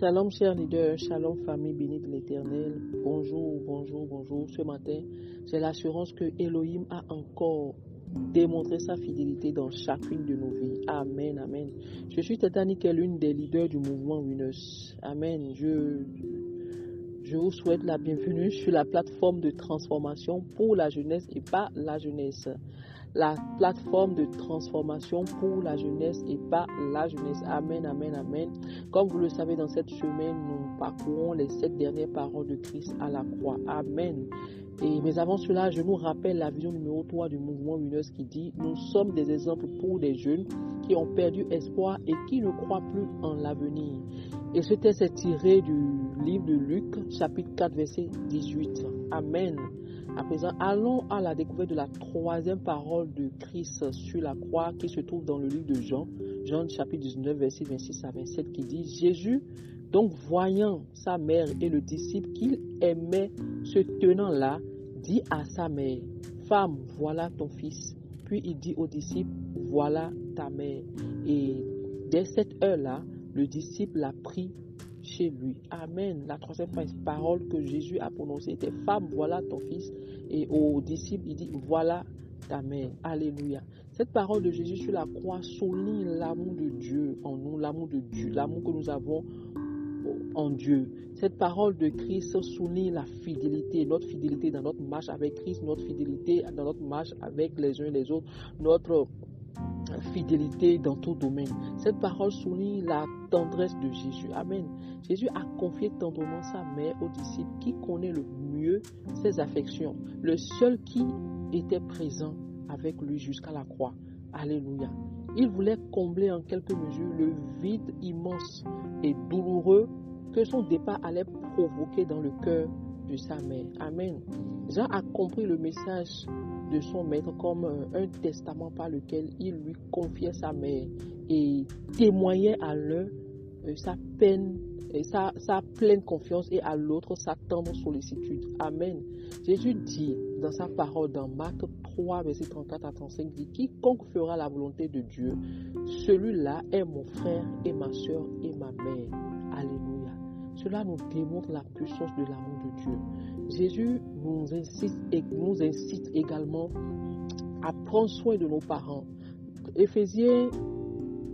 Shalom, chers leaders, shalom, famille bénie de l'éternel. Bonjour, bonjour, bonjour. Ce matin, j'ai l'assurance que Elohim a encore démontré sa fidélité dans chacune de nos vies. Amen, amen. Je suis Titanic, l'une des leaders du mouvement Winners. Amen. Je, je vous souhaite la bienvenue sur la plateforme de transformation pour la jeunesse et pas la jeunesse la plateforme de transformation pour la jeunesse et pas la jeunesse. Amen, amen, amen. Comme vous le savez, dans cette semaine, nous parcourons les sept dernières paroles de Christ à la croix. Amen. Et, mais avant cela, je nous rappelle la vision numéro 3 du mouvement Winners qui dit Nous sommes des exemples pour des jeunes qui ont perdu espoir et qui ne croient plus en l'avenir. Et ce texte est tiré du livre de Luc, chapitre 4, verset 18. Amen. À présent, allons à la découverte de la troisième parole de Christ sur la croix qui se trouve dans le livre de Jean, Jean chapitre 19, verset 26 à 27, qui dit Jésus, donc voyant sa mère et le disciple qu'il aimait se tenant là, dit à sa mère Femme, voilà ton fils. Puis il dit au disciple Voilà ta mère. Et dès cette heure-là, le disciple l'a pris chez lui. Amen. La troisième parole que Jésus a prononcée était Femme, voilà ton fils. Et aux disciples, il dit Voilà ta mère. Alléluia. Cette parole de Jésus sur la croix souligne l'amour de Dieu en nous, l'amour de Dieu, l'amour que nous avons en Dieu. Cette parole de Christ souligne la fidélité, notre fidélité dans notre marche avec Christ, notre fidélité dans notre marche avec les uns et les autres, notre fidélité dans tout domaine. Cette parole souligne la tendresse de Jésus. Amen. Jésus a confié tendrement sa mère aux disciples qui connaît le mieux ses affections, le seul qui était présent avec lui jusqu'à la croix. Alléluia. Il voulait combler en quelque mesure le vide immense et douloureux que son départ allait provoquer dans le cœur sa mère. Amen. Jean a compris le message de son maître comme un testament par lequel il lui confiait sa mère et témoignait à l'un euh, sa peine, et sa, sa pleine confiance et à l'autre sa tendre sollicitude. Amen. Jésus dit dans sa parole dans Marc 3, verset 34 à 35, dit Quiconque fera la volonté de Dieu, celui-là est mon frère et ma soeur et ma mère. Alléluia. Cela nous démontre la puissance de l'amour de Dieu. Jésus nous incite, et nous incite également à prendre soin de nos parents. Éphésiens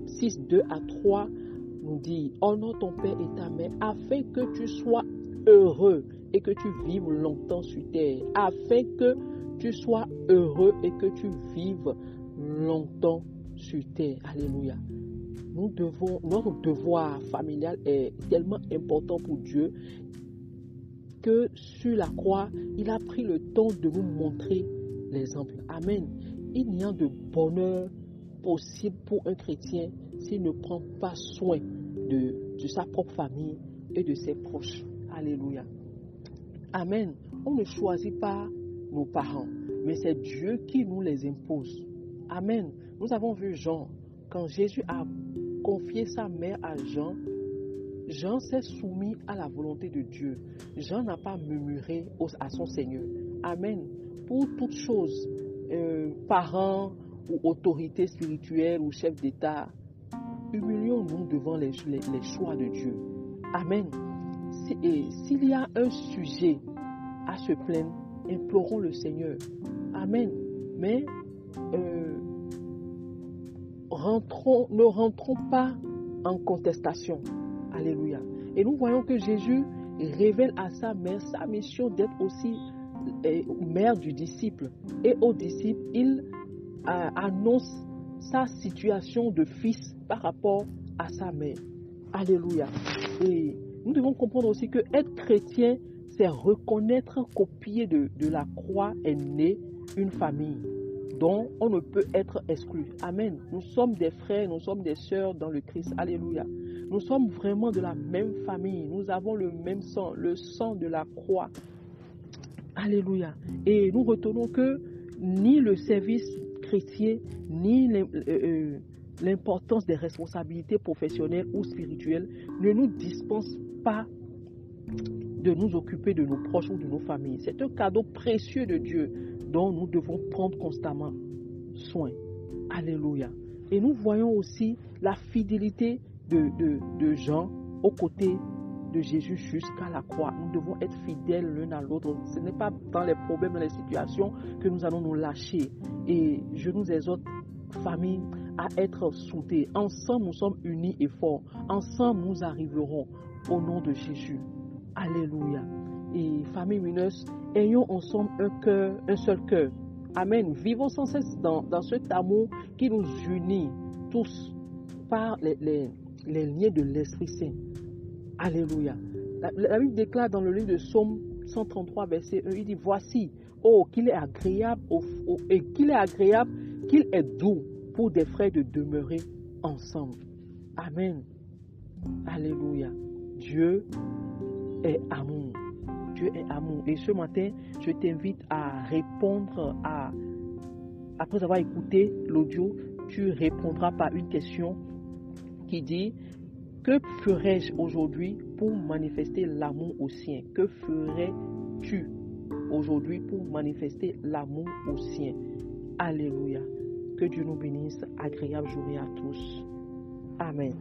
6, 2 à 3 nous dit Honore ton père et ta mère afin que tu sois heureux et que tu vives longtemps sur terre. Afin que tu sois heureux et que tu vives longtemps sur terre. Alléluia. Notre devoir familial est tellement important pour Dieu que sur la croix, il a pris le temps de nous montrer l'exemple. Amen. Il n'y a de bonheur possible pour un chrétien s'il ne prend pas soin de sa propre famille et de ses proches. Alléluia. Amen. On ne choisit pas nos parents, mais c'est Dieu qui nous les impose. Amen. Nous avons vu Jean, quand Jésus a confié sa mère à Jean, Jean s'est soumis à la volonté de Dieu. Jean n'a pas murmuré à son Seigneur. Amen. Pour toutes choses, euh, parents ou autorités spirituelles ou chefs d'État, humilions-nous devant les, les, choix de Dieu. Amen. S'il y a un sujet à se plaindre, implorons le Seigneur. Amen. Mais euh, ne rentrons pas en contestation. Alléluia. Et nous voyons que Jésus révèle à sa mère sa mission d'être aussi eh, mère du disciple. Et au disciple, il euh, annonce sa situation de fils par rapport à sa mère. Alléluia. Et nous devons comprendre aussi que être chrétien, c'est reconnaître qu'au pied de, de la croix est née une famille dont on ne peut être exclu. Amen. Nous sommes des frères, nous sommes des sœurs dans le Christ. Alléluia. Nous sommes vraiment de la même famille. Nous avons le même sang, le sang de la croix. Alléluia. Et nous retenons que ni le service chrétien, ni euh, euh, l'importance des responsabilités professionnelles ou spirituelles ne nous dispensent pas de nous occuper de nos proches ou de nos familles. C'est un cadeau précieux de Dieu dont nous devons prendre constamment soin. Alléluia. Et nous voyons aussi la fidélité de, de, Jean aux côtés de Jésus jusqu'à la croix. Nous devons être fidèles l'un à l'autre. Ce n'est pas dans les problèmes, dans les situations que nous allons nous lâcher. Et je nous exhorte, famille, à être soudés. Ensemble, nous sommes unis et forts. Ensemble, nous arriverons au nom de Jésus. Alléluia. Et famille mineuse, ayons ensemble un cœur, un seul cœur. Amen. Vivons sans cesse dans, cet amour qui nous unit tous par les, liens de l'Esprit Saint. Alléluia. La, Bible déclare dans le livre de Psaume 133, verset 1, il dit, voici, oh, qu'il est agréable, qu'il est agréable, qu'il est doux pour des frères de demeurer ensemble. Amen. Alléluia. Dieu est amour. Dieu est amour. Et ce matin, je t'invite à répondre à, après avoir écouté l'audio, tu répondras par une question qui dit, que ferais-je aujourd'hui pour manifester l'amour au sien? Que ferais-tu aujourd'hui pour manifester l'amour au sien? Alléluia. Que Dieu nous bénisse. Agréable journée à tous. Amen.